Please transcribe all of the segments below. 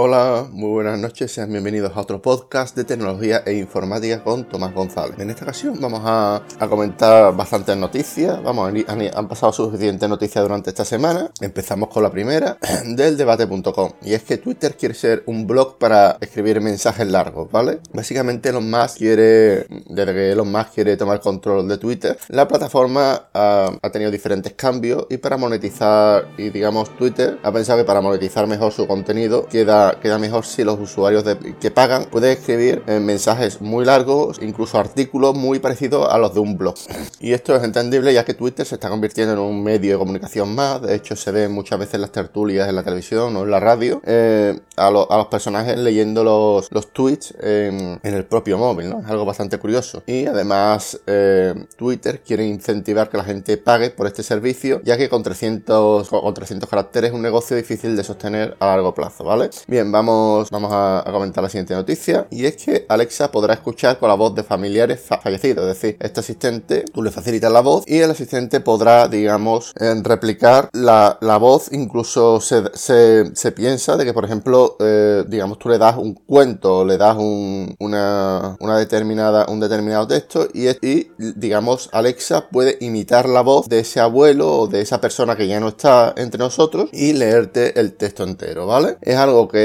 Hola, muy buenas noches, sean bienvenidos a otro podcast de tecnología e informática con Tomás González. En esta ocasión vamos a, comentar bastantes noticias, vamos, han, han pasado suficientes noticias durante esta semana. Empezamos con la primera, del debate.com, y es que Twitter quiere ser un blog para escribir mensajes largos, ¿vale? Básicamente Elon Musk quiere, desde que Elon Musk quiere tomar control de Twitter, la plataforma ha, ha tenido diferentes cambios y para monetizar, y digamos Twitter ha pensado que para monetizar mejor su contenido queda queda, mejor si los usuarios que pagan pueden escribir eh, mensajes muy largos, incluso artículos muy parecidos a los de un blog. Y esto es entendible ya que Twitter se está convirtiendo en un medio de comunicación más. De hecho, se ve muchas veces las tertulias en la televisión o en la radio eh, a, los personajes leyendo los, tweets en, el propio móvil, ¿no? Es algo bastante curioso. Y además, eh, Twitter quiere incentivar que la gente pague por este servicio, ya que con 300, con 300 caracteres es un negocio difícil de sostener a largo plazo, ¿vale? Vamos, vamos a, comentar la siguiente noticia. Y es que Alexa podrá escuchar con la voz de familiares fallecidos. Es decir, este asistente, tú le facilitas la voz y el asistente podrá, digamos, replicar la, voz. Incluso se, piensa de que, por ejemplo, eh, digamos, tú le das un cuento, le das un, una, determinada, un determinado texto y, y, digamos, Alexa puede imitar la voz de ese abuelo o de esa persona que ya no está entre nosotros y leerte el texto entero, ¿vale? Es algo que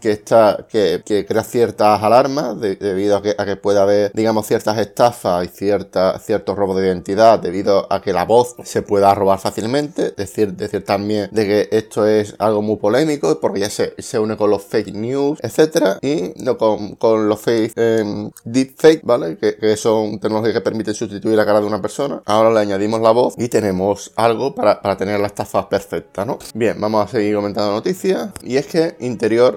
que, está, que, crea ciertas alarmas debido a que, a puede haber, digamos, ciertas estafas y cierta, ciertos robos de identidad debido a que la voz se pueda robar fácilmente. Decir, decir también de que esto es algo muy polémico porque ya se, se une con los fake news, etcétera, y no con, con los fake eh, deepfake, ¿vale? Que, que, son tecnologías que permiten sustituir la cara de una persona. Ahora le añadimos la voz y tenemos algo para, para tener la estafa perfecta, ¿no? Bien, vamos a seguir comentando noticias. Y es que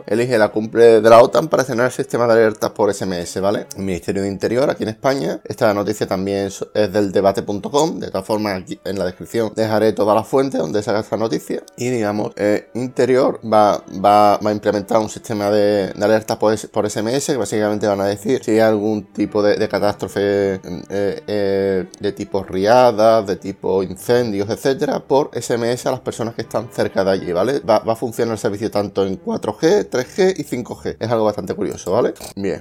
elige la cumbre de la OTAN para estrenar el sistema de alertas por SMS, ¿vale? Ministerio de Interior aquí en España. Esta noticia también es del debate.com. De todas formas, aquí en la descripción dejaré todas las fuentes donde saca esta noticia. Y digamos, eh, Interior va, va, a implementar un sistema de, alertas por, por, SMS básicamente van a decir si hay algún tipo de, catástrofe eh, eh, de tipo riadas, de tipo incendios, etcétera, por SMS a las personas que están cerca de allí, ¿vale? Va, va a funcionar el servicio tanto en 4G 3G y 5G. Es algo bastante curioso, ¿vale? Bien.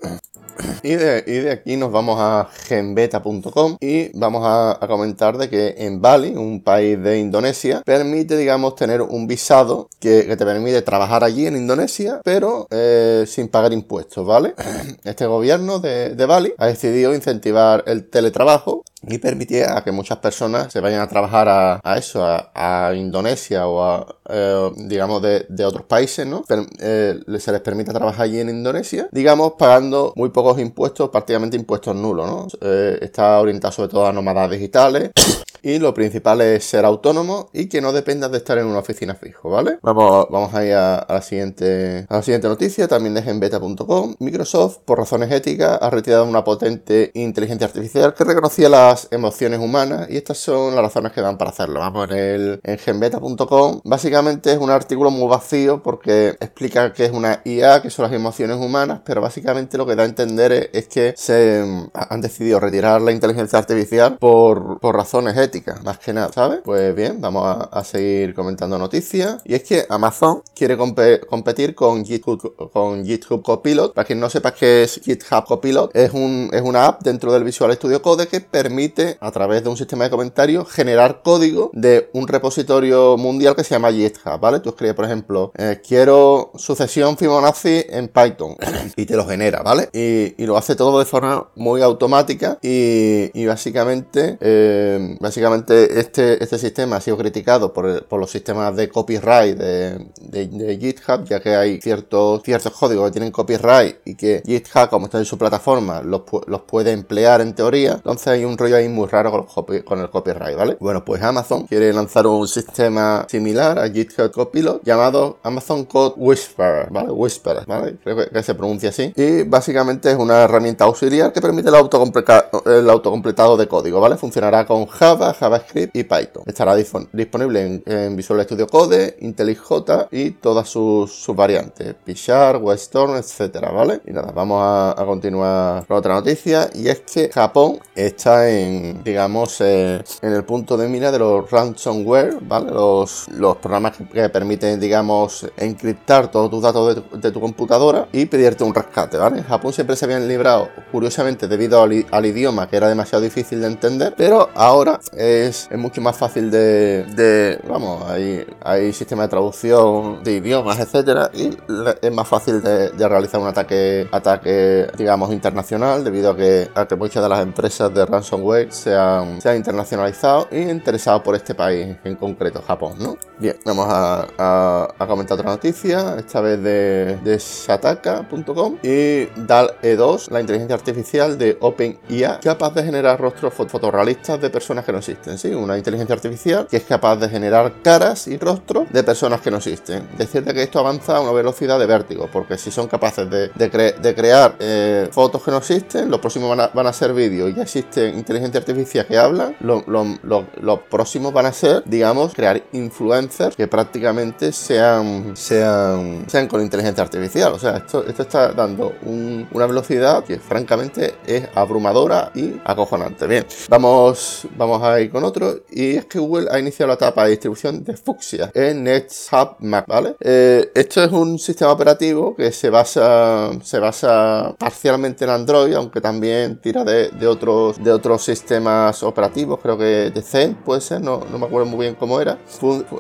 Y de, aquí nos vamos a genbeta.com y vamos a, comentar de que en Bali, un país de Indonesia, permite, digamos, tener un visado que, te permite trabajar allí en Indonesia, pero eh, sin pagar impuestos, ¿vale? Este gobierno de, Bali ha decidido incentivar el teletrabajo y permitir a que muchas personas se vayan a trabajar a, eso, a, Indonesia o a, eh, digamos, de, otros países, ¿no? Eh, se les permite trabajar allí en Indonesia, digamos, pagando muy poco impuestos, prácticamente impuestos nulos, ¿no? Eh, está orientado sobre todo a nómadas digitales. Y lo principal es ser autónomo y que no dependas de estar en una oficina fijo, ¿vale? Vamos, vamos a ir a, la siguiente, a la siguiente noticia, también de beta.com. Microsoft, por razones éticas, ha retirado una potente inteligencia artificial que reconocía las emociones humanas y estas son las razones que dan para hacerlo. Vamos a poner en genbeta.com. Básicamente es un artículo muy vacío porque explica que es una IA, que son las emociones humanas, pero básicamente lo que da a entender es que se mm, han decidido retirar la inteligencia artificial por, razones éticas, más que nada, ¿sabes? Pues bien, vamos a, seguir comentando noticias. Y es que Amazon quiere competir con GitHub, con GitHub Copilot. Para quien no sepa qué es GitHub Copilot, es, un, es una app dentro del Visual Studio Code que permite, a través de un sistema de comentarios, generar código de un repositorio mundial que se llama GitHub, ¿vale? Tú escribes, por ejemplo, eh, quiero sucesión Fibonacci en Python y te lo genera, ¿vale? Y, y lo hace todo de forma muy automática y, básicamente, eh, básicamente este, este sistema ha sido criticado por, por los sistemas de copyright de, de, GitHub, ya que hay ciertos, ciertos códigos que tienen copyright y que GitHub, como está en su plataforma, los, los puede emplear en teoría. Entonces hay un rollo ahí muy raro con, con el copyright, ¿vale? Bueno, pues Amazon quiere lanzar un sistema similar a GitHub Copilot llamado Amazon Code Whisperer, ¿vale? Whisperer, ¿vale? Creo que, que se pronuncia así. Y básicamente es una herramienta auxiliar que permite el, el autocompletado de código, ¿vale? Funcionará con Java, JavaScript y Python. Estará disponible en, Visual Studio Code, IntelliJ y todas sus, variantes, Pixar, Westorm, etcétera, ¿vale? Y nada, vamos a, continuar con otra noticia y es que Japón está en, digamos, eh, en el punto de mira de los ransomware, ¿vale? Los, programas que, permiten, digamos, encriptar todos tus datos de tu, computadora y pedirte un rescate, ¿vale? En Japón siempre se habían librado, curiosamente, debido al, idioma que era demasiado difícil de entender, pero ahora es, mucho más fácil de, vamos, hay, hay sistema de traducción de idiomas, etcétera, y es más fácil de, realizar un ataque, ataque, digamos, internacional, debido a que, a que muchas de las empresas de ransomware se han, se han internacionalizado y interesado por este país en concreto, Japón, ¿no? Bien, vamos a, comentar otra noticia, esta vez de, de Sataka.com y DAL E2, la inteligencia artificial de OpenIA, capaz de generar rostros fotorrealistas de personas que no existen, ¿sí? Una inteligencia artificial que es capaz de generar caras y rostros de personas que no existen. Decirte que esto avanza a una velocidad de vértigo, porque si son capaces de, crear eh, fotos que no existen, los próximos van a, ser vídeos y ya existe inteligencia artificial que hablan, los próximos van a ser, digamos, crear influencers que prácticamente sean, sean, sean con inteligencia artificial. O sea, esto, esto está dando una velocidad que francamente es abrumadora y acojonante. Bien, vamos, vamos a ir con otro. Y es que Google ha iniciado la etapa de distribución de Fuchsia en NetHub Mac, ¿vale? Eh, esto es un sistema operativo que se basa, se basa parcialmente en Android, aunque también tira de, otros, de otros sistemas operativos, creo que de Zen puede ser, no, no me acuerdo muy bien cómo era.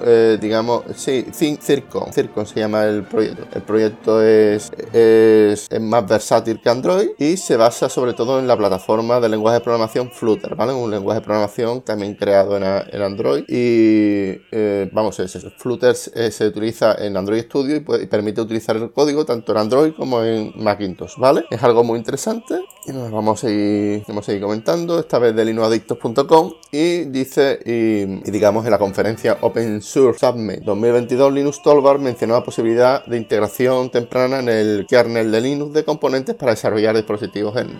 Eh, digamos, sí, Circon, Circon se llama el proyecto. El proyecto es, es, más versátil que Android y se basa sobre todo en la plataforma de lenguaje de programación Flutter, ¿vale? Un lenguaje de programación también creado en, Android y, eh, vamos, Flutter se utiliza en Android Studio y, permite utilizar el código tanto en Android como en Macintosh, ¿vale? Es algo muy interesante y nos vamos a seguir, vamos a seguir comentando, esta vez de linuadictos.com y dice, y, digamos en la conferencia Open Source Summit 2022, Linux Tolbar mencionó la posibilidad de integración temprana en el kernel de Linux de componentes para desarrollar dispositivos en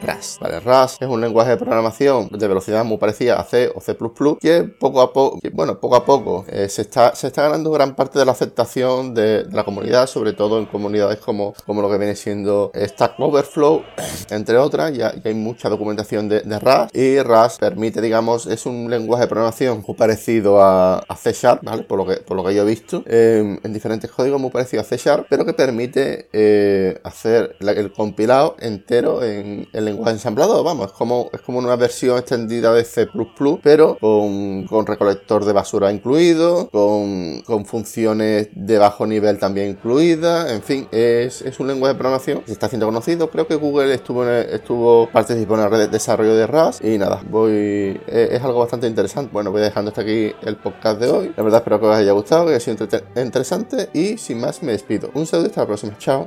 Rust es un lenguaje de programación de velocidad muy parecida a C o C++, que poco a poco, bueno, poco a poco eh, se, está, ganando gran parte de la aceptación de, la comunidad, sobre todo en comunidades como, lo que viene siendo Stack Overflow, entre otras, ya, hay mucha documentación de, de Rust y Rust permite, digamos, es un lenguaje de programación muy parecido a, C Sharp. Por lo que, por lo que yo he visto, em, en diferentes códigos muy parecido a C Sharp, pero que permite eh, hacer el compilado entero en el lenguaje ensamblador, vamos, es como, es como una versión extendida de C++, pero con, con recolector de basura incluido, con, con, funciones de bajo nivel también incluidas, en fin, es, es un lenguaje de programación que se está haciendo conocido, creo que Google estuvo, estuvo participando en el desarrollo de Rust y nada, voy, es, es algo bastante interesante, bueno, voy dejando hasta aquí el podcast de hoy, la verdad espero que os haya gustado, que haya sido interesante y sin más me despido. Un saludo y hasta la próxima. Chao.